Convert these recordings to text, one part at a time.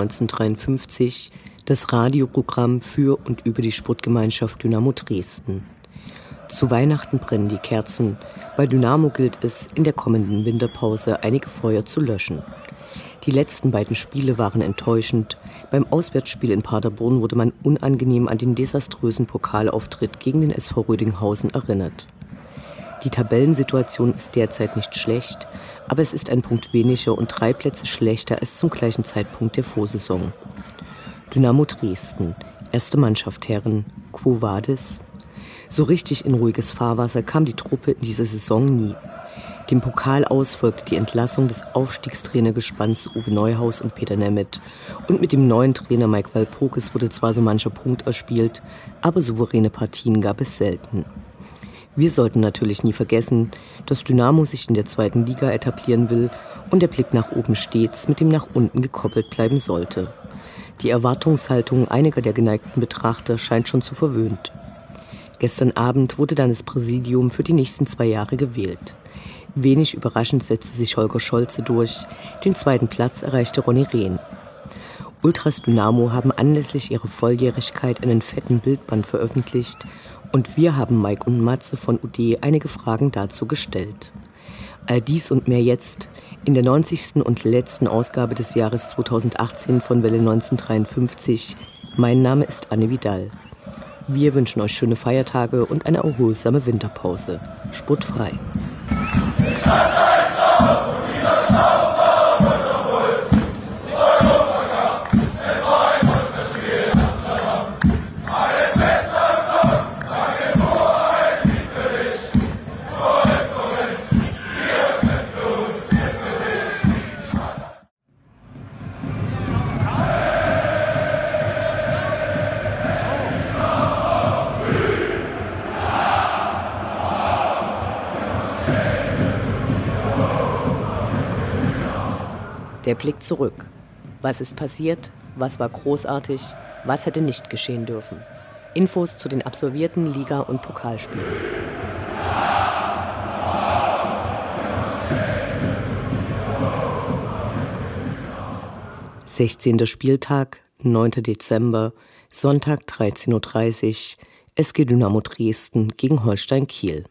1953, das Radioprogramm für und über die Sportgemeinschaft Dynamo Dresden. Zu Weihnachten brennen die Kerzen. Bei Dynamo gilt es, in der kommenden Winterpause einige Feuer zu löschen. Die letzten beiden Spiele waren enttäuschend. Beim Auswärtsspiel in Paderborn wurde man unangenehm an den desaströsen Pokalauftritt gegen den SV Rödinghausen erinnert. Die Tabellensituation ist derzeit nicht schlecht, aber es ist ein Punkt weniger und drei Plätze schlechter als zum gleichen Zeitpunkt der Vorsaison. Dynamo Dresden, erste Mannschaft Herren, Quo Vadis? So richtig in ruhiges Fahrwasser kam die Truppe in dieser Saison nie. Dem Pokal aus folgte die Entlassung des Aufstiegstrainergespanns Uwe Neuhaus und Peter Nemeth. Und mit dem neuen Trainer Mike Walpokes wurde zwar so mancher Punkt erspielt, aber souveräne Partien gab es selten. Wir sollten natürlich nie vergessen, dass Dynamo sich in der zweiten Liga etablieren will und der Blick nach oben stets mit dem nach unten gekoppelt bleiben sollte. Die Erwartungshaltung einiger der geneigten Betrachter scheint schon zu verwöhnt. Gestern Abend wurde dann das Präsidium für die nächsten zwei Jahre gewählt. Wenig überraschend setzte sich Holger Scholze durch. Den zweiten Platz erreichte Ronny Rehn. Ultras Dynamo haben anlässlich ihrer Volljährigkeit einen fetten Bildband veröffentlicht und wir haben Mike und Matze von UD einige Fragen dazu gestellt. All dies und mehr jetzt in der 90. und letzten Ausgabe des Jahres 2018 von Welle 1953. Mein Name ist Anne Vidal. Wir wünschen euch schöne Feiertage und eine erholsame Winterpause. Sportfrei. Der Blick zurück. Was ist passiert? Was war großartig? Was hätte nicht geschehen dürfen? Infos zu den absolvierten Liga- und Pokalspielen. Sechzehnter Spieltag, 9. Dezember, Sonntag 13.30 Uhr, SG Dynamo Dresden gegen Holstein Kiel.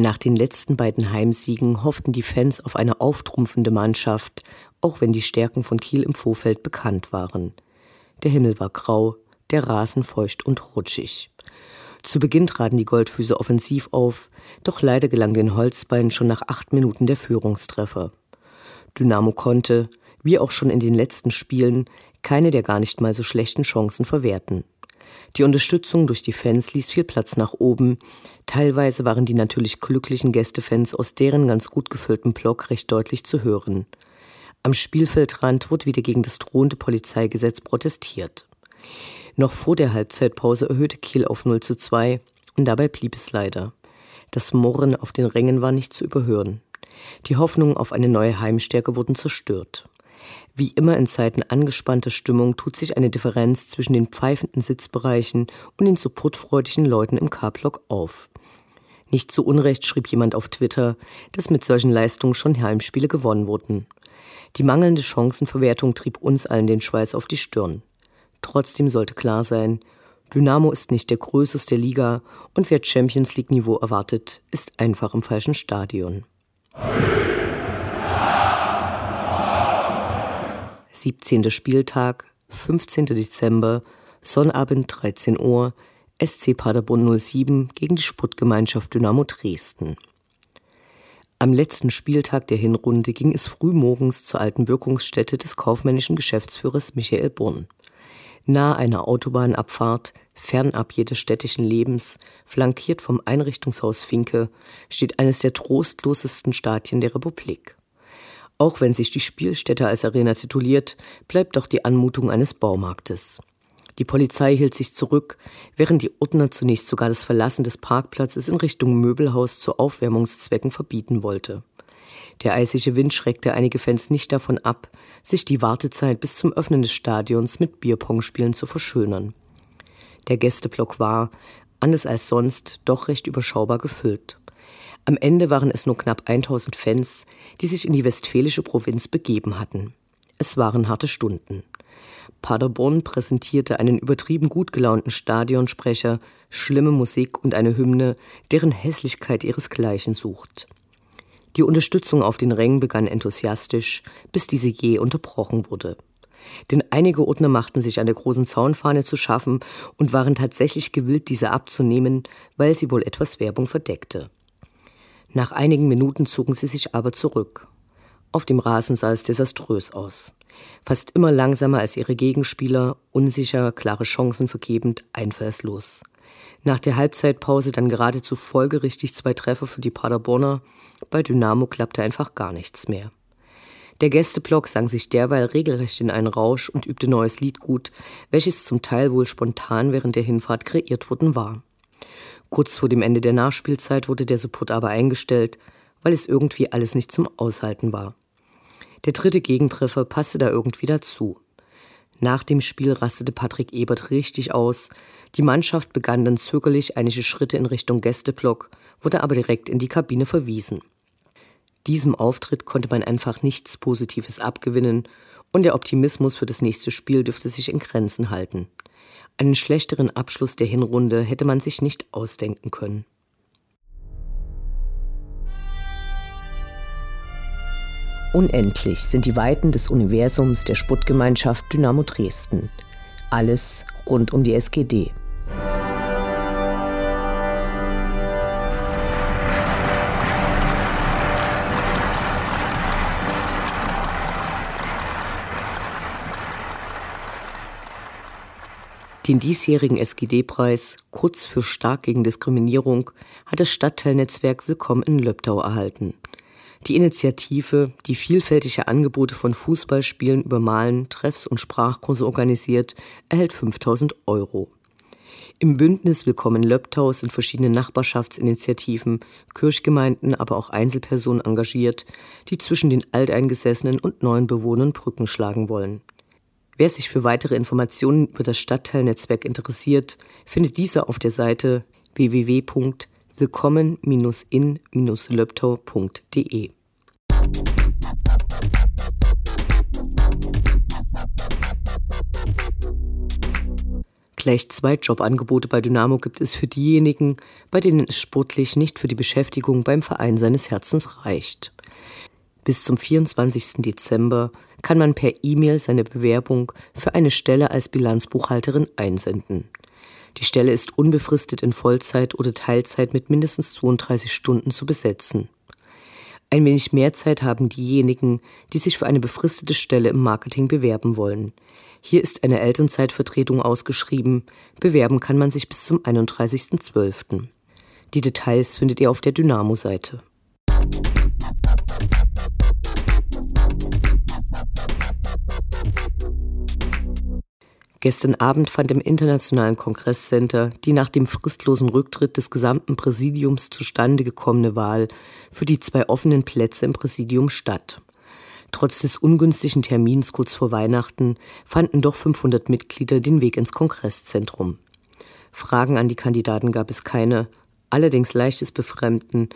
Nach den letzten beiden Heimsiegen hofften die Fans auf eine auftrumpfende Mannschaft, auch wenn die Stärken von Kiel im Vorfeld bekannt waren. Der Himmel war grau, der Rasen feucht und rutschig. Zu Beginn traten die Goldfüße offensiv auf, doch leider gelang den Holzbeinen schon nach acht Minuten der Führungstreffer. Dynamo konnte, wie auch schon in den letzten Spielen, keine der gar nicht mal so schlechten Chancen verwerten. Die Unterstützung durch die Fans ließ viel Platz nach oben. Teilweise waren die natürlich glücklichen Gästefans aus deren ganz gut gefüllten Block recht deutlich zu hören. Am Spielfeldrand wurde wieder gegen das drohende Polizeigesetz protestiert. Noch vor der Halbzeitpause erhöhte Kiel auf 0 zu 2 und dabei blieb es leider. Das Murren auf den Rängen war nicht zu überhören. Die Hoffnungen auf eine neue Heimstärke wurden zerstört. Wie immer in Zeiten angespannter Stimmung tut sich eine Differenz zwischen den pfeifenden Sitzbereichen und den supportfreudigen Leuten im K-Block auf. Nicht zu Unrecht schrieb jemand auf Twitter, dass mit solchen Leistungen schon Heimspiele gewonnen wurden. Die mangelnde Chancenverwertung trieb uns allen den Schweiß auf die Stirn. Trotzdem sollte klar sein, Dynamo ist nicht der größte der Liga und wer Champions League Niveau erwartet, ist einfach im falschen Stadion. 17. Spieltag, 15. Dezember, Sonnabend 13 Uhr, SC Paderborn 07 gegen die Sportgemeinschaft Dynamo Dresden. Am letzten Spieltag der Hinrunde ging es frühmorgens zur alten Wirkungsstätte des kaufmännischen Geschäftsführers Michael Brunn. Nahe einer Autobahnabfahrt, fernab jedes städtischen Lebens, flankiert vom Einrichtungshaus Finke, steht eines der trostlosesten Stadien der Republik. Auch wenn sich die Spielstätte als Arena tituliert, bleibt doch die Anmutung eines Baumarktes. Die Polizei hielt sich zurück, während die Ordner zunächst sogar das Verlassen des Parkplatzes in Richtung Möbelhaus zu Aufwärmungszwecken verbieten wollte. Der eisige Wind schreckte einige Fans nicht davon ab, sich die Wartezeit bis zum Öffnen des Stadions mit Bierpongspielen zu verschönern. Der Gästeblock war, anders als sonst, doch recht überschaubar gefüllt. Am Ende waren es nur knapp 1000 Fans, die sich in die westfälische Provinz begeben hatten. Es waren harte Stunden. Paderborn präsentierte einen übertrieben gut gelaunten Stadionsprecher, schlimme Musik und eine Hymne, deren Hässlichkeit ihresgleichen sucht. Die Unterstützung auf den Rängen begann enthusiastisch, bis diese je unterbrochen wurde. Denn einige Ordner machten sich an der großen Zaunfahne zu schaffen und waren tatsächlich gewillt, diese abzunehmen, weil sie wohl etwas Werbung verdeckte. Nach einigen Minuten zogen sie sich aber zurück. Auf dem Rasen sah es desaströs aus. Fast immer langsamer als ihre Gegenspieler, unsicher, klare Chancen vergebend, einfallslos. Nach der Halbzeitpause dann geradezu folgerichtig zwei Treffer für die Paderborner. Bei Dynamo klappte einfach gar nichts mehr. Der Gästeblock sang sich derweil regelrecht in einen Rausch und übte neues Liedgut, welches zum Teil wohl spontan während der Hinfahrt kreiert worden war. Kurz vor dem Ende der Nachspielzeit wurde der Support aber eingestellt, weil es irgendwie alles nicht zum Aushalten war. Der dritte Gegentreffer passte da irgendwie dazu. Nach dem Spiel rastete Patrick Ebert richtig aus. Die Mannschaft begann dann zögerlich einige Schritte in Richtung Gästeblock, wurde aber direkt in die Kabine verwiesen. Diesem Auftritt konnte man einfach nichts Positives abgewinnen und der Optimismus für das nächste Spiel dürfte sich in Grenzen halten. Einen schlechteren Abschluss der Hinrunde hätte man sich nicht ausdenken können. Unendlich sind die Weiten des Universums der Sputtgemeinschaft Dynamo Dresden. Alles rund um die SGD. Den diesjährigen SGD-Preis, kurz für stark gegen Diskriminierung, hat das Stadtteilnetzwerk Willkommen in Löbdau erhalten. Die Initiative, die vielfältige Angebote von Fußballspielen über Malen, Treffs und Sprachkurse organisiert, erhält 5000 Euro. Im Bündnis Willkommen Löbtau sind verschiedene Nachbarschaftsinitiativen, Kirchgemeinden, aber auch Einzelpersonen engagiert, die zwischen den alteingesessenen und neuen Bewohnern Brücken schlagen wollen. Wer sich für weitere Informationen über das Stadtteilnetzwerk interessiert, findet diese auf der Seite www.willkommen-in-löbtau.de. Gleich zwei Jobangebote bei Dynamo gibt es für diejenigen, bei denen es sportlich nicht für die Beschäftigung beim Verein seines Herzens reicht. Bis zum 24. Dezember kann man per E-Mail seine Bewerbung für eine Stelle als Bilanzbuchhalterin einsenden. Die Stelle ist unbefristet in Vollzeit oder Teilzeit mit mindestens 32 Stunden zu besetzen. Ein wenig mehr Zeit haben diejenigen, die sich für eine befristete Stelle im Marketing bewerben wollen. Hier ist eine Elternzeitvertretung ausgeschrieben. Bewerben kann man sich bis zum 31.12. Die Details findet ihr auf der Dynamo-Seite. Gestern Abend fand im Internationalen Kongresscenter die nach dem fristlosen Rücktritt des gesamten Präsidiums zustande gekommene Wahl für die zwei offenen Plätze im Präsidium statt. Trotz des ungünstigen Termins kurz vor Weihnachten fanden doch 500 Mitglieder den Weg ins Kongresszentrum. Fragen an die Kandidaten gab es keine, allerdings leichtes Befremden,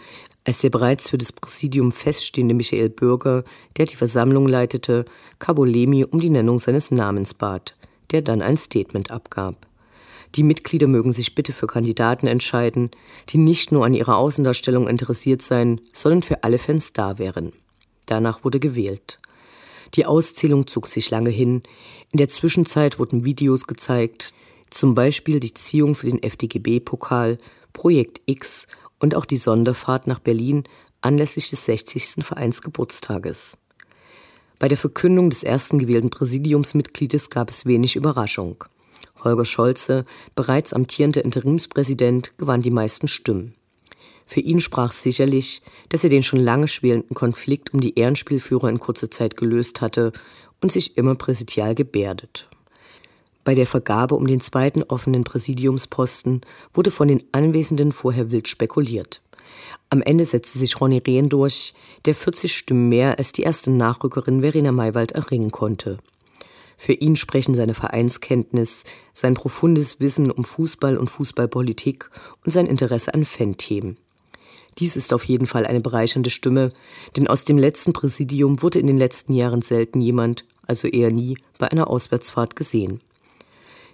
als der bereits für das Präsidium feststehende Michael Bürger, der die Versammlung leitete, Cabolemi um die Nennung seines Namens bat – der dann ein Statement abgab. Die Mitglieder mögen sich bitte für Kandidaten entscheiden, die nicht nur an ihrer Außendarstellung interessiert seien, sondern für alle Fans da wären. Danach wurde gewählt. Die Auszählung zog sich lange hin. In der Zwischenzeit wurden Videos gezeigt, zum Beispiel die Ziehung für den FDGB-Pokal, Projekt X und auch die Sonderfahrt nach Berlin anlässlich des 60. Vereinsgeburtstages. Bei der Verkündung des ersten gewählten Präsidiumsmitgliedes gab es wenig Überraschung. Holger Scholze, bereits amtierender Interimspräsident, gewann die meisten Stimmen. Für ihn sprach sicherlich, dass er den schon lange schwelenden Konflikt um die Ehrenspielführer in kurzer Zeit gelöst hatte und sich immer präsidial gebärdet. Bei der Vergabe um den zweiten offenen Präsidiumsposten wurde von den Anwesenden vorher wild spekuliert. Am Ende setzte sich Ronny Rehn durch, der 40 Stimmen mehr als die erste Nachrückerin Verena Maywald erringen konnte. Für ihn sprechen seine Vereinskenntnis, sein profundes Wissen um Fußball und Fußballpolitik und sein Interesse an Fan-Themen. Dies ist auf jeden Fall eine bereichernde Stimme, denn aus dem letzten Präsidium wurde in den letzten Jahren selten jemand, also eher nie, bei einer Auswärtsfahrt gesehen.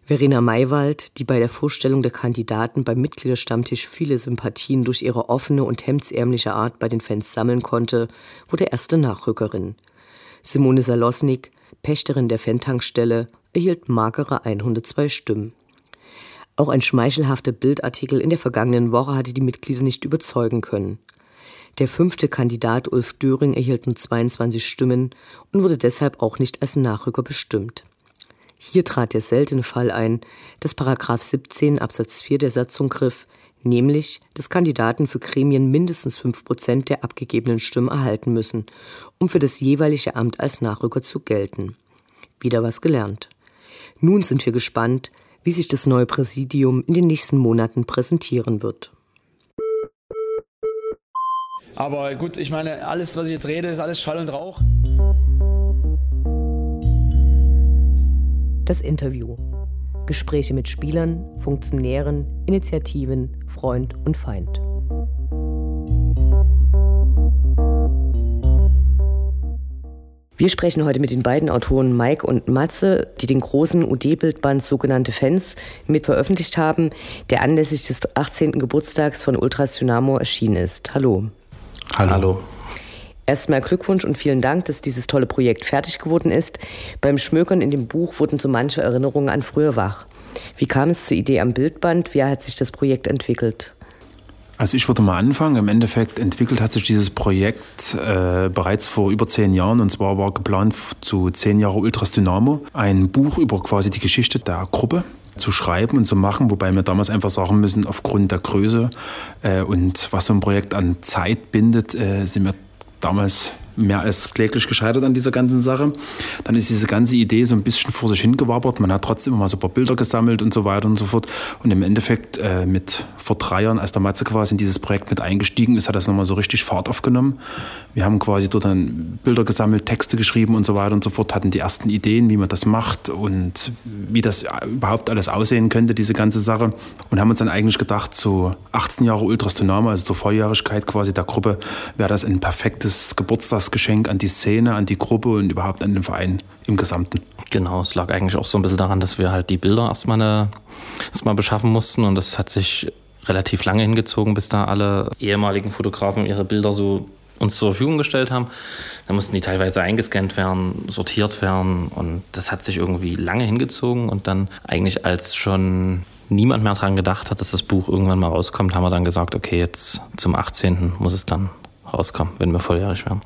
Verena Maywald, die bei der Vorstellung der Kandidaten beim Mitgliederstammtisch viele Sympathien durch ihre offene und hemdsärmliche Art bei den Fans sammeln konnte, wurde erste Nachrückerin. Simone Salosnik, Pächterin der Fan-Tankstelle, erhielt magere 102 Stimmen. Auch ein schmeichelhafter Bildartikel in der vergangenen Woche hatte die Mitglieder nicht überzeugen können. Der fünfte Kandidat Ulf Döring erhielt nur 22 Stimmen und wurde deshalb auch nicht als Nachrücker bestimmt. Hier trat der seltene Fall ein, dass Paragraph 17 Absatz 4 der Satzung griff, nämlich, dass Kandidaten für Gremien mindestens 5 Prozent der abgegebenen Stimmen erhalten müssen, um für das jeweilige Amt als Nachrücker zu gelten. Wieder was gelernt. Nun sind wir gespannt, wie sich das neue Präsidium in den nächsten Monaten präsentieren wird. Aber gut, ich meine, alles, was ich jetzt rede, ist alles Schall und Rauch. Das Interview. Gespräche mit Spielern, Funktionären, Initiativen, Freund und Feind. Wir sprechen heute mit den beiden Autoren Mike und Matze, die den großen UD-Bildband Sogenannte Fans mit veröffentlicht haben, der anlässlich des 18. Geburtstags von Ultras Dynamo erschienen ist. Hallo. Hallo. Hallo. Erstmal Glückwunsch und vielen Dank, dass dieses tolle Projekt fertig geworden ist. Beim Schmökern in dem Buch wurden so manche Erinnerungen an früher wach. Wie kam es zur Idee am Bildband? Wie hat sich das Projekt entwickelt? Also ich würde mal anfangen. Im Endeffekt entwickelt hat sich dieses Projekt äh, bereits vor über zehn Jahren und zwar war geplant zu zehn Jahre Ultras Dynamo ein Buch über quasi die Geschichte der Gruppe zu schreiben und zu machen, wobei wir damals einfach sagen müssen, aufgrund der Größe äh, und was so ein Projekt an Zeit bindet, äh, sind wir damals mehr als kläglich gescheitert an dieser ganzen Sache. Dann ist diese ganze Idee so ein bisschen vor sich hingewabert. Man hat trotzdem immer mal so ein paar Bilder gesammelt und so weiter und so fort. Und im Endeffekt äh, mit vor drei Jahren, als der Matze quasi in dieses Projekt mit eingestiegen ist, hat das nochmal so richtig Fahrt aufgenommen. Wir haben quasi dort dann Bilder gesammelt, Texte geschrieben und so weiter und so fort, hatten die ersten Ideen, wie man das macht und wie das überhaupt alles aussehen könnte, diese ganze Sache. Und haben uns dann eigentlich gedacht, so 18 Jahre Ultras Dynamo, also zur Volljährigkeit quasi der Gruppe, wäre das ein perfektes Geburtstags Geschenk an die Szene, an die Gruppe und überhaupt an den Verein im Gesamten. Genau, es lag eigentlich auch so ein bisschen daran, dass wir halt die Bilder erstmal, eine, erstmal beschaffen mussten und das hat sich relativ lange hingezogen, bis da alle ehemaligen Fotografen ihre Bilder so uns zur Verfügung gestellt haben. Da mussten die teilweise eingescannt werden, sortiert werden und das hat sich irgendwie lange hingezogen und dann eigentlich als schon niemand mehr daran gedacht hat, dass das Buch irgendwann mal rauskommt, haben wir dann gesagt, okay, jetzt zum 18. muss es dann rauskommen, wenn wir volljährig werden.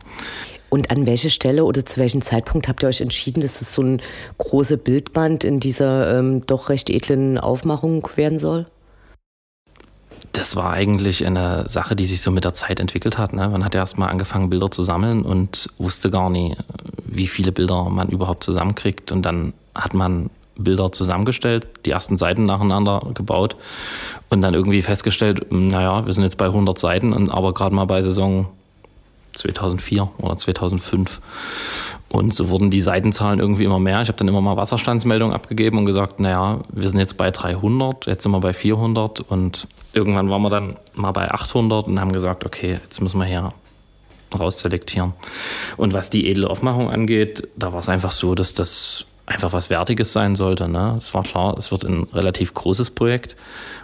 Und an welche Stelle oder zu welchem Zeitpunkt habt ihr euch entschieden, dass es so ein großer Bildband in dieser ähm, doch recht edlen Aufmachung werden soll? Das war eigentlich eine Sache, die sich so mit der Zeit entwickelt hat. Ne? Man hat ja erst mal angefangen, Bilder zu sammeln und wusste gar nie, wie viele Bilder man überhaupt zusammenkriegt. Und dann hat man Bilder zusammengestellt, die ersten Seiten nacheinander gebaut und dann irgendwie festgestellt, naja, wir sind jetzt bei 100 Seiten, und aber gerade mal bei Saison 2004 oder 2005. Und so wurden die Seitenzahlen irgendwie immer mehr. Ich habe dann immer mal Wasserstandsmeldungen abgegeben und gesagt, naja, wir sind jetzt bei 300, jetzt sind wir bei 400 und irgendwann waren wir dann mal bei 800 und haben gesagt, okay, jetzt müssen wir hier rausselektieren. Und was die edle Aufmachung angeht, da war es einfach so, dass das einfach was Wertiges sein sollte. Ne? Es war klar, es wird ein relativ großes Projekt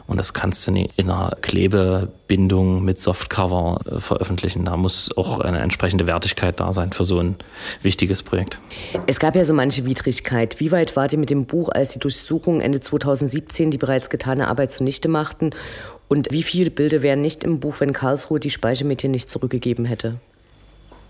und das kannst du nicht in einer Klebebindung mit Softcover äh, veröffentlichen. Da muss auch eine entsprechende Wertigkeit da sein für so ein wichtiges Projekt. Es gab ja so manche Widrigkeit. Wie weit wart ihr mit dem Buch, als die Durchsuchungen Ende 2017 die bereits getane Arbeit zunichte machten? Und wie viele Bilder wären nicht im Buch, wenn Karlsruhe die Speichermedien nicht zurückgegeben hätte?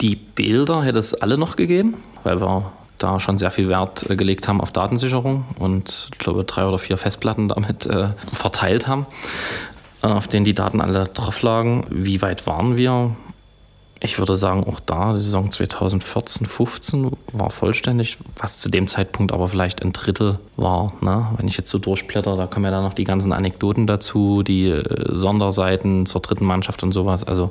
Die Bilder hätte es alle noch gegeben, weil wir da schon sehr viel Wert äh, gelegt haben auf Datensicherung und ich glaube drei oder vier Festplatten damit äh, verteilt haben, äh, auf denen die Daten alle drauf lagen. Wie weit waren wir? Ich würde sagen, auch da, die Saison 2014, 15 war vollständig, was zu dem Zeitpunkt aber vielleicht ein Drittel war. Ne? Wenn ich jetzt so durchblätter, da kommen ja dann noch die ganzen Anekdoten dazu, die äh, Sonderseiten zur dritten Mannschaft und sowas. Also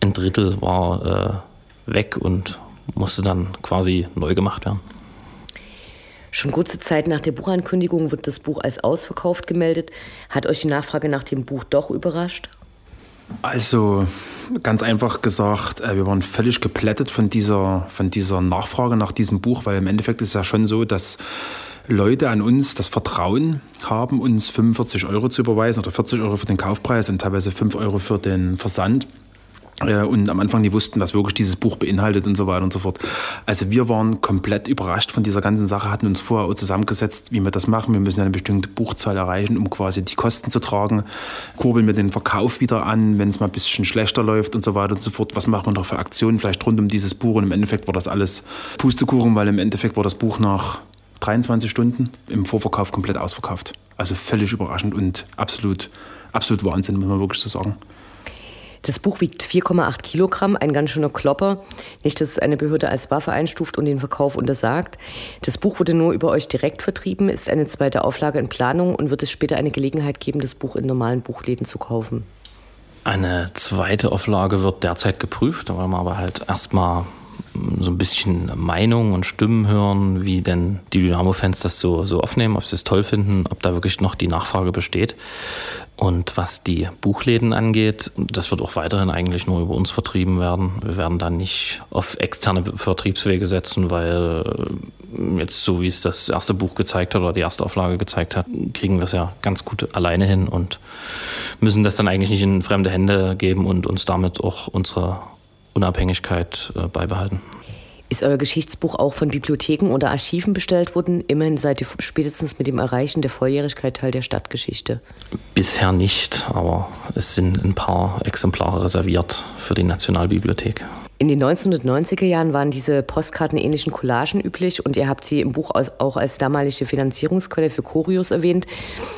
ein Drittel war äh, weg und musste dann quasi neu gemacht werden. Schon kurze Zeit nach der Buchankündigung wird das Buch als ausverkauft gemeldet. Hat euch die Nachfrage nach dem Buch doch überrascht? Also ganz einfach gesagt, äh, wir waren völlig geplättet von dieser, von dieser Nachfrage nach diesem Buch, weil im Endeffekt ist es ja schon so, dass Leute an uns das Vertrauen haben, uns 45 Euro zu überweisen oder 40 Euro für den Kaufpreis und teilweise 5 Euro für den Versand. Äh, und am Anfang die wussten, was wirklich dieses Buch beinhaltet und so weiter und so fort. Also wir waren komplett überrascht von dieser ganzen Sache, hatten uns vorher auch zusammengesetzt, wie wir das machen. Wir müssen eine bestimmte Buchzahl erreichen, um quasi die Kosten zu tragen. Kurbeln wir den Verkauf wieder an, wenn es mal ein bisschen schlechter läuft und so weiter und so fort. Was machen wir noch für Aktionen vielleicht rund um dieses Buch? Und im Endeffekt war das alles Pustekuchen, weil im Endeffekt war das Buch nach 23 Stunden im Vorverkauf komplett ausverkauft. Also völlig überraschend und absolut, absolut Wahnsinn, muss man wirklich so sagen. Das Buch wiegt 4,8 Kilogramm, ein ganz schöner Klopper. Nicht, dass eine Behörde als Waffe einstuft und den Verkauf untersagt. Das Buch wurde nur über euch direkt vertrieben, ist eine zweite Auflage in Planung und wird es später eine Gelegenheit geben, das Buch in normalen Buchläden zu kaufen. Eine zweite Auflage wird derzeit geprüft, da wollen wir aber halt erstmal so ein bisschen Meinung und Stimmen hören, wie denn die Dynamo-Fans das so, so aufnehmen, ob sie es toll finden, ob da wirklich noch die Nachfrage besteht. Und was die Buchläden angeht, das wird auch weiterhin eigentlich nur über uns vertrieben werden. Wir werden da nicht auf externe Vertriebswege setzen, weil äh, jetzt so wie es das erste Buch gezeigt hat oder die erste Auflage gezeigt hat, kriegen wir es ja ganz gut alleine hin und müssen das dann eigentlich nicht in fremde Hände geben und uns damit auch unsere Unabhängigkeit äh, beibehalten. Ist euer Geschichtsbuch auch von Bibliotheken oder Archiven bestellt worden? Immerhin seid ihr spätestens mit dem Erreichen der Volljährigkeit Teil der Stadtgeschichte. Bisher nicht, aber es sind ein paar Exemplare reserviert für die Nationalbibliothek. In den 1990er Jahren waren diese postkartenähnlichen Collagen üblich und ihr habt sie im Buch auch als damalige Finanzierungsquelle für Choreos erwähnt.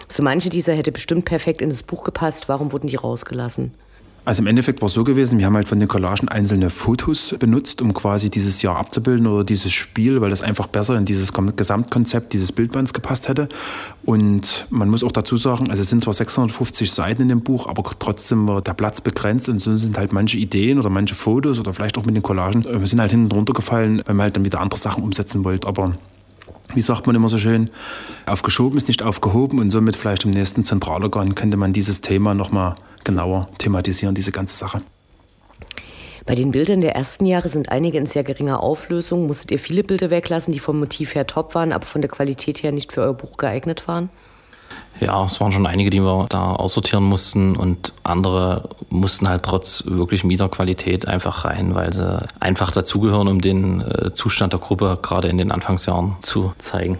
So manche dieser hätte bestimmt perfekt in das Buch gepasst. Warum wurden die rausgelassen? Also im Endeffekt war es so gewesen, wir haben halt von den Collagen einzelne Fotos benutzt, um quasi dieses Jahr abzubilden oder dieses Spiel, weil das einfach besser in dieses Gesamtkonzept dieses Bildbands gepasst hätte. Und man muss auch dazu sagen, also es sind zwar 650 Seiten in dem Buch, aber trotzdem war der Platz begrenzt und so sind halt manche Ideen oder manche Fotos oder vielleicht auch mit den Collagen, äh, sind halt hinten runtergefallen, weil man halt dann wieder andere Sachen umsetzen wollte. Aber wie sagt man immer so schön, aufgeschoben ist nicht aufgehoben und somit vielleicht im nächsten Zentralorgan könnte man dieses Thema nochmal genauer thematisieren, diese ganze Sache. Bei den Bildern der ersten Jahre sind einige in sehr geringer Auflösung. Musstet ihr viele Bilder weglassen, die vom Motiv her top waren, aber von der Qualität her nicht für euer Buch geeignet waren? Ja, es waren schon einige, die wir da aussortieren mussten und andere mussten halt trotz wirklich mieser Qualität einfach rein, weil sie einfach dazugehören, um den äh, Zustand der Gruppe gerade in den Anfangsjahren zu zeigen.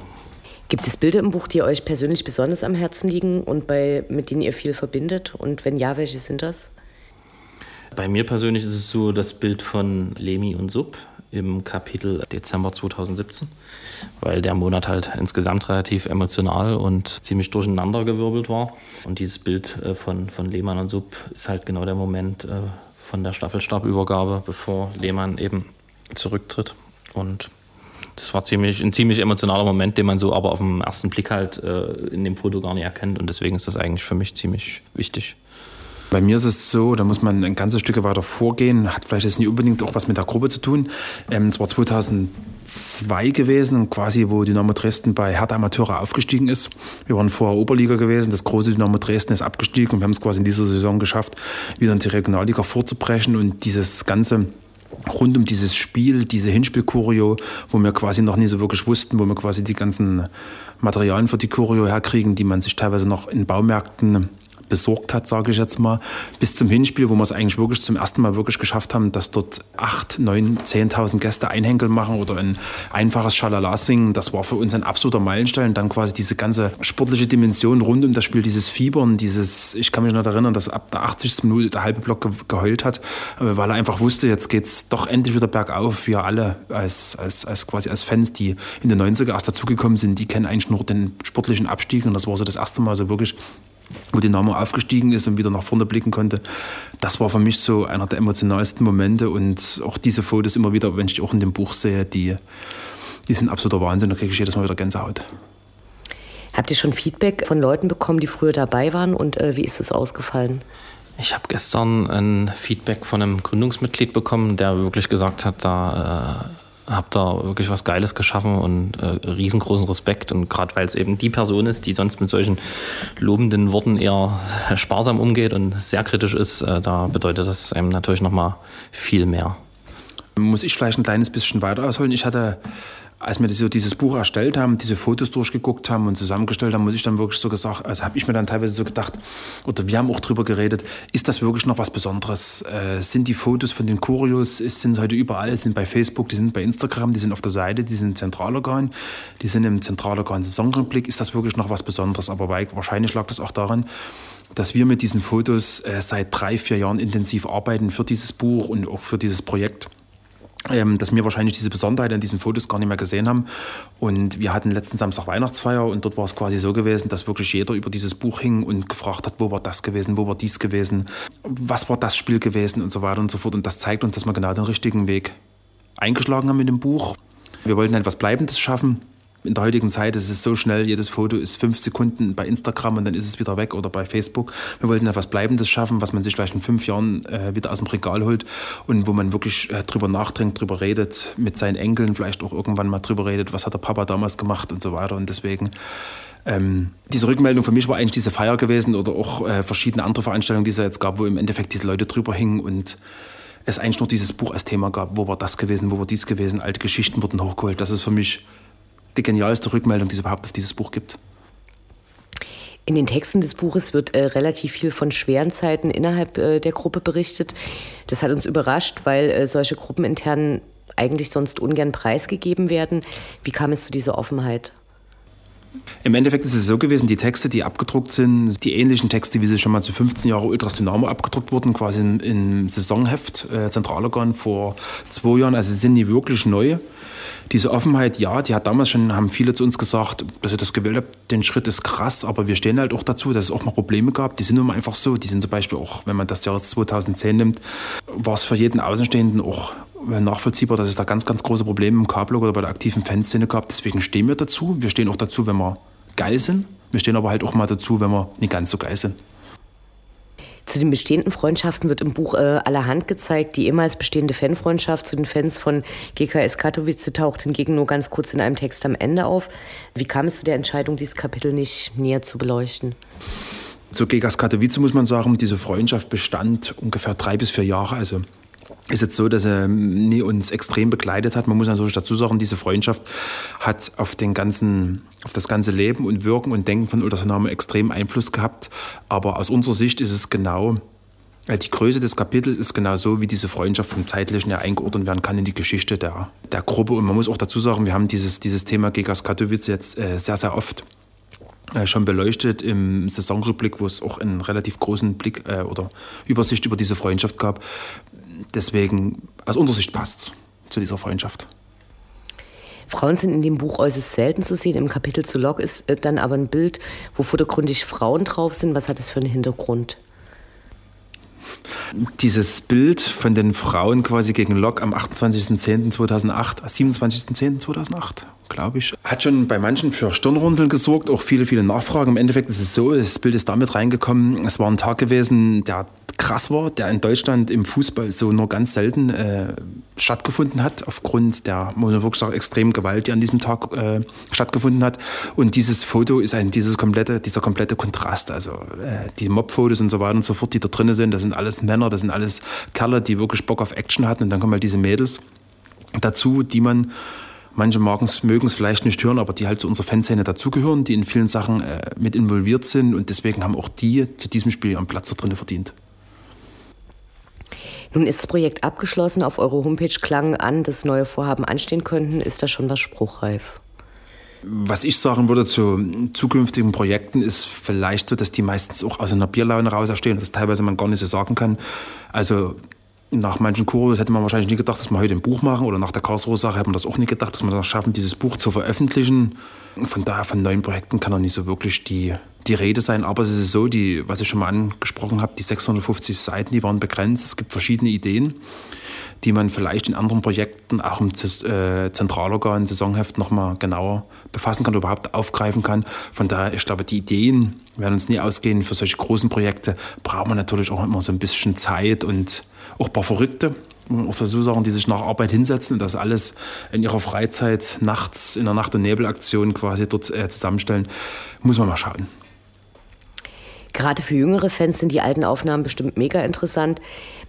Gibt es Bilder im Buch, die euch persönlich besonders am Herzen liegen und bei, mit denen ihr viel verbindet? Und wenn ja, welche sind das? Bei mir persönlich ist es so das Bild von Lemi und Sub im Kapitel Dezember 2017, weil der Monat halt insgesamt relativ emotional und ziemlich durcheinandergewirbelt war. Und dieses Bild äh, von, von Lehmann und Sub ist halt genau der Moment äh, von der Staffelstabübergabe, bevor Lehmann eben zurücktritt. Und das war ziemlich, ein ziemlich emotionaler Moment, den man so aber auf den ersten Blick halt äh, in dem Foto gar nicht erkennt. Und deswegen ist das eigentlich für mich ziemlich wichtig. Bei mir ist es so, da muss man ein ganzes Stück weiter vorgehen, hat vielleicht jetzt nicht unbedingt auch was mit der Gruppe zu tun. Ähm, es war 2002 gewesen, quasi wo Dynamo Dresden bei Hertha Amateure aufgestiegen ist. Wir waren vorher Oberliga gewesen, das große Dynamo Dresden ist abgestiegen und wir haben es quasi in dieser Saison geschafft, wieder in die Regionalliga vorzubrechen und dieses ganze rund um dieses Spiel, diese Hinspiel-Choreo, wo wir quasi noch nie so wirklich wussten, wo wir quasi die ganzen Materialien für die Choreo herkriegen, die man sich teilweise noch in Baumärkten besorgt hat, sage ich jetzt mal, bis zum Hinspiel, wo wir es eigentlich wirklich zum ersten Mal wirklich geschafft haben, dass dort 8, 9, 10.000 Gäste Einhenkel machen oder ein einfaches Schalala singen. Das war für uns ein absoluter Meilenstein. Dann quasi diese ganze sportliche Dimension rund um das Spiel, dieses Fiebern, dieses, ich kann mich noch erinnern, dass ab der 80. Minute der halbe Block geheult hat, äh, weil er einfach wusste, jetzt geht es doch endlich wieder bergauf. Wir alle als, als, als quasi als Fans, die in den 90er erst dazugekommen sind, die kennen eigentlich nur den sportlichen Abstieg und das war so das erste Mal so wirklich wo Dynamo aufgestiegen ist und wieder nach vorne blicken konnte. Das war für mich so einer der emotionalsten Momente und auch diese Fotos immer wieder, wenn ich auch in dem Buch sehe, die, die sind absoluter Wahnsinn, da kriege ich jedes Mal wieder Gänsehaut. Habt ihr schon Feedback von Leuten bekommen, die früher dabei waren und äh, wie ist es ausgefallen? Ich habe gestern ein Feedback von einem Gründungsmitglied bekommen, der wirklich gesagt hat, da habt da wirklich was Geiles geschaffen und äh, riesengroßen Respekt. Und gerade weil es eben die Person ist, die sonst mit solchen lobenden Worten eher sparsam umgeht und sehr kritisch ist, äh, da bedeutet das einem natürlich nochmal viel mehr. Muss ich vielleicht ein kleines bisschen weiter ausholen? Ich hatte als wir so dieses Buch erstellt haben, diese Fotos durchgeguckt haben und zusammengestellt haben, muss ich dann wirklich so gesagt, also habe ich mir dann teilweise so gedacht, oder wir haben auch drüber geredet, ist das wirklich noch was Besonderes? Äh, sind die Fotos von den Kurios, sind heute überall, sind bei Facebook, die sind bei Instagram, die sind auf der Seite, die sind im Zentralorgan, die sind im Zentralorgan Saisonrückblick, ist das wirklich noch was Besonderes? Aber wahrscheinlich lag das auch daran, dass wir mit diesen Fotos äh, seit drei, vier Jahren intensiv arbeiten für dieses Buch und auch für dieses Projekt ähm, dass wir wahrscheinlich diese Besonderheit an diesen Fotos gar nicht mehr gesehen haben. Und wir hatten letzten Samstag Weihnachtsfeier und dort war es quasi so gewesen, dass wirklich jeder über dieses Buch hing und gefragt hat, wo war das gewesen, wo war dies gewesen, was war das Spiel gewesen und so weiter und so fort. Und das zeigt uns, dass wir genau den richtigen Weg eingeschlagen haben mit dem Buch. Wir wollten etwas Bleibendes schaffen in der heutigen Zeit ist es so schnell, jedes Foto ist fünf Sekunden bei Instagram und dann ist es wieder weg oder bei Facebook. Wir wollten etwas Bleibendes schaffen, was man sich vielleicht in fünf Jahren äh, wieder aus dem Regal holt und wo man wirklich äh, drüber nachdenkt, drüber redet, mit seinen Enkeln vielleicht auch irgendwann mal drüber redet, was hat der Papa damals gemacht und so weiter. Und deswegen ähm, diese Rückmeldung für mich war eigentlich diese Feier gewesen oder auch äh, verschiedene andere Veranstaltungen, die es jetzt gab, wo im Endeffekt diese Leute drüber hingen und es eigentlich nur dieses Buch als Thema gab. Wo war das gewesen, wo war dies gewesen? Alte Geschichten wurden hochgeholt. Das ist für mich die genialste Rückmeldung, die es überhaupt auf dieses Buch gibt. In den Texten des Buches wird äh, relativ viel von schweren Zeiten innerhalb äh, der Gruppe berichtet. Das hat uns überrascht, weil äh, solche gruppenintern eigentlich sonst ungern preisgegeben werden. Wie kam es zu dieser Offenheit? Im Endeffekt ist es so gewesen, die Texte, die abgedruckt sind, die ähnlichen Texte, wie sie schon mal zu 15 Jahren Ultras Dynamo abgedruckt wurden, quasi im, im Saisonheft äh, Zentralorgan vor zwei Jahren, also sind nie wirklich neu diese Offenheit, ja, die hat damals schon, haben viele zu uns gesagt, dass ihr das gewählt habt, den Schritt ist krass, aber wir stehen halt auch dazu, dass es auch mal Probleme gab. Die sind nun mal einfach so. Die sind zum Beispiel auch, wenn man das Jahr 2010 nimmt, war es für jeden Außenstehenden auch nachvollziehbar, dass es da ganz, ganz große Probleme im K-Block oder bei der aktiven Fanszene gab. Deswegen stehen wir dazu. Wir stehen auch dazu, wenn wir geil sind. Wir stehen aber halt auch mal dazu, wenn wir nicht ganz so geil sind. Zu den bestehenden Freundschaften wird im Buch äh, allerhand gezeigt. Die ehemals bestehende Fanfreundschaft zu den Fans von GKS Katowice taucht hingegen nur ganz kurz in einem Text am Ende auf. Wie kam es zu der Entscheidung, dieses Kapitel nicht näher zu beleuchten? Zu GKS Katowice muss man sagen, diese Freundschaft bestand ungefähr drei bis vier Jahre. Also ist jetzt so, dass er nie uns extrem begleitet hat. Man muss natürlich dazu sagen, diese Freundschaft hat auf den ganzen, auf das ganze Leben und Wirken und Denken von Ultrasonamen extrem Einfluss gehabt. Aber aus unserer Sicht ist es genau, äh, die Größe des Kapitels ist genau so, wie diese Freundschaft vom Zeitlichen her eingeordnet werden kann in die Geschichte der, der Gruppe. Und man muss auch dazu sagen, wir haben dieses, dieses Thema Gegas Katowice jetzt äh, sehr, sehr oft äh, schon beleuchtet im Saisonrückblick, wo es auch einen relativ großen Blick äh, oder Übersicht über diese Freundschaft gab deswegen, aus unserer Sicht passt zu dieser Freundschaft. Frauen sind in dem Buch äußerst selten zu sehen. Im Kapitel zu Locke ist äh, dann aber ein Bild, wo vordergründig Frauen drauf sind. Was hat es für einen Hintergrund? Dieses Bild von den Frauen quasi gegen Lok am 28.10.2008, 27.10.2008, glaube ich, hat schon bei manchen für Stirnrunzeln gesorgt, auch viele, viele Nachfragen. Im Endeffekt ist es so, das Bild ist damit reingekommen, es war ein Tag gewesen, der krass war, der in Deutschland im Fußball so nur ganz selten äh, stattgefunden hat, aufgrund der, muss man wirklich sagen, extremen Gewalt, die an diesem Tag äh, stattgefunden hat. Und dieses Foto ist ein, dieses komplette, dieser komplette Kontrast. Also äh, die Mob-Fotos und so weiter und so fort, die da drin sind, das sind alles Männer, das sind alles Kerle, die wirklich Bock auf Action hatten. Und dann kommen halt diese Mädels dazu, die man Manche mögen es vielleicht nicht hören, aber die halt zu unserer Fanszene dazugehören, die in vielen Sachen äh, mit involviert sind und deswegen haben auch die zu diesem Spiel einen Platz da drin verdient. Nun ist das Projekt abgeschlossen. Auf eurer Homepage klang an, dass neue Vorhaben anstehen könnten. Ist da schon was spruchreif? Was ich sagen würde zu zukünftigen Projekten ist vielleicht so, dass die meistens auch aus einer Bierlaune raus entstehen, das teilweise man gar nicht so sagen kann. Also nach manchen Kuros hätte man wahrscheinlich nie gedacht, dass wir heute ein Buch machen oder nach der Karlsruhe-Sache hätte man das auch nie gedacht, dass wir das schaffen, dieses Buch zu veröffentlichen. Von daher, von neuen Projekten kann auch nicht so wirklich die, die Rede sein. Aber es ist so, die, was ich schon mal angesprochen habe, die 650 Seiten, die waren begrenzt. Es gibt verschiedene Ideen, die man vielleicht in anderen Projekten auch im äh, Zentralorgan, Saisonheft nochmal genauer befassen kann überhaupt aufgreifen kann. Von daher, ich glaube, die Ideen werden uns nie ausgehen. Für solche großen Projekte braucht man natürlich auch immer so ein bisschen Zeit und auch ein paar Verrückte, auch dazu sagen, die sich nach Arbeit hinsetzen und das alles in ihrer Freizeit nachts in der Nacht- und Nebelaktion quasi dort äh, zusammenstellen, muss man mal schauen. Gerade für jüngere Fans sind die alten Aufnahmen bestimmt mega interessant.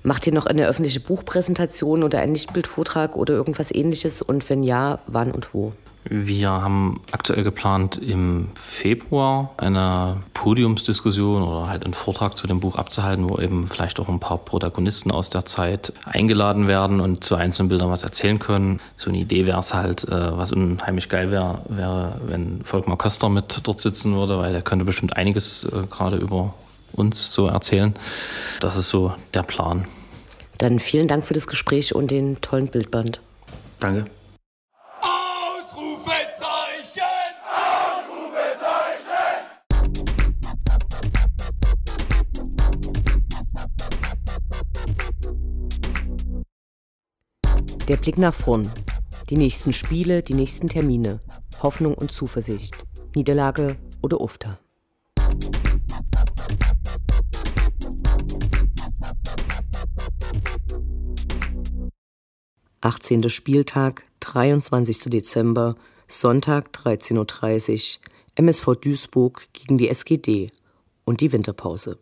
Macht ihr noch eine öffentliche Buchpräsentation oder einen Lichtbildvortrag oder irgendwas ähnliches? Und wenn ja, wann und wo? Wir haben aktuell geplant, im Februar eine Podiumsdiskussion oder halt einen Vortrag zu dem Buch abzuhalten, wo eben vielleicht auch ein paar Protagonisten aus der Zeit eingeladen werden und zu einzelnen Bildern was erzählen können. So eine Idee wäre es halt, äh, was unheimlich geil wäre, wäre, wenn Volkmar Köster mit dort sitzen würde, weil er könnte bestimmt einiges äh, gerade über uns so erzählen. Das ist so der Plan. Dann vielen Dank für das Gespräch und den tollen Bildband. Danke. Der Blick nach vorn. Die nächsten Spiele, die nächsten Termine. Hoffnung und Zuversicht. Niederlage oder Ufter. Achtzehnter Spieltag, 23. Dezember, Sonntag 13.30 Uhr, MSV Duisburg gegen die SGD und die Winterpause.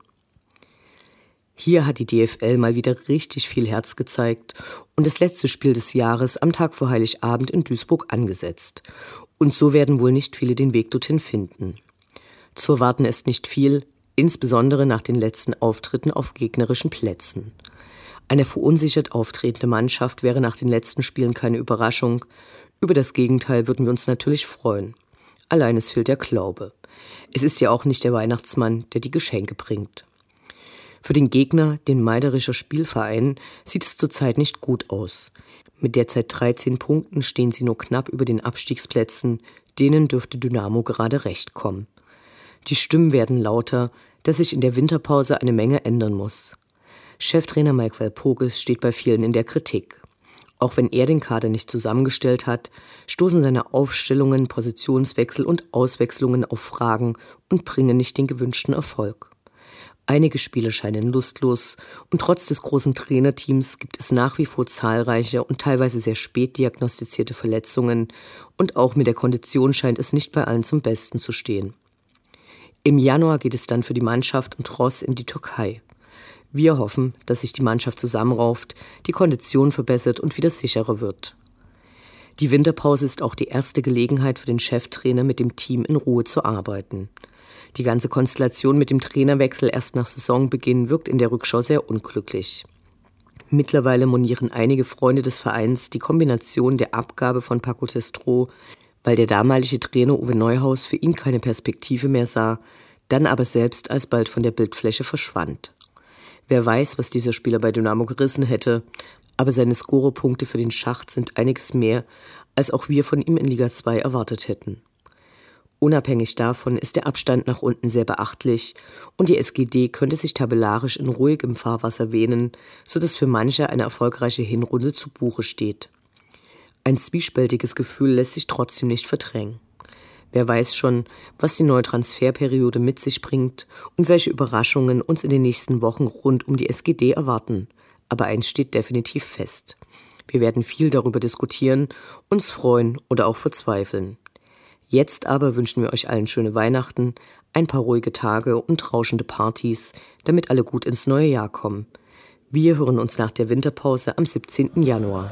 Hier hat die DFL mal wieder richtig viel Herz gezeigt und das letzte Spiel des Jahres am Tag vor Heiligabend in Duisburg angesetzt. Und so werden wohl nicht viele den Weg dorthin finden. Zu erwarten ist nicht viel, insbesondere nach den letzten Auftritten auf gegnerischen Plätzen. Eine verunsichert auftretende Mannschaft wäre nach den letzten Spielen keine Überraschung. Über das Gegenteil würden wir uns natürlich freuen. Allein es fehlt der Glaube. Es ist ja auch nicht der Weihnachtsmann, der die Geschenke bringt. Für den Gegner, den Meiderischer Spielverein, sieht es zurzeit nicht gut aus. Mit derzeit 13 Punkten stehen sie nur knapp über den Abstiegsplätzen, denen dürfte Dynamo gerade recht kommen. Die Stimmen werden lauter, dass sich in der Winterpause eine Menge ändern muss. Cheftrainer Mike Walpurgis steht bei vielen in der Kritik. Auch wenn er den Kader nicht zusammengestellt hat, stoßen seine Aufstellungen, Positionswechsel und Auswechslungen auf Fragen und bringen nicht den gewünschten Erfolg. Einige Spiele scheinen lustlos und trotz des großen Trainerteams gibt es nach wie vor zahlreiche und teilweise sehr spät diagnostizierte Verletzungen und auch mit der Kondition scheint es nicht bei allen zum Besten zu stehen. Im Januar geht es dann für die Mannschaft und Ross in die Türkei. Wir hoffen, dass sich die Mannschaft zusammenrauft, die Kondition verbessert und wieder sicherer wird. Die Winterpause ist auch die erste Gelegenheit für den Cheftrainer mit dem Team in Ruhe zu arbeiten. Die ganze Konstellation mit dem Trainerwechsel erst nach Saisonbeginn wirkt in der Rückschau sehr unglücklich. Mittlerweile monieren einige Freunde des Vereins die Kombination der Abgabe von Paco Testro, weil der damalige Trainer Uwe Neuhaus für ihn keine Perspektive mehr sah, dann aber selbst alsbald von der Bildfläche verschwand. Wer weiß, was dieser Spieler bei Dynamo gerissen hätte, aber seine Scorerpunkte für den Schacht sind einiges mehr, als auch wir von ihm in Liga 2 erwartet hätten. Unabhängig davon ist der Abstand nach unten sehr beachtlich und die SGD könnte sich tabellarisch in ruhigem Fahrwasser wähnen, sodass für manche eine erfolgreiche Hinrunde zu Buche steht. Ein zwiespältiges Gefühl lässt sich trotzdem nicht verdrängen. Wer weiß schon, was die neue Transferperiode mit sich bringt und welche Überraschungen uns in den nächsten Wochen rund um die SGD erwarten. Aber eins steht definitiv fest. Wir werden viel darüber diskutieren, uns freuen oder auch verzweifeln. Jetzt aber wünschen wir euch allen schöne Weihnachten, ein paar ruhige Tage und rauschende Partys, damit alle gut ins neue Jahr kommen. Wir hören uns nach der Winterpause am 17. Januar.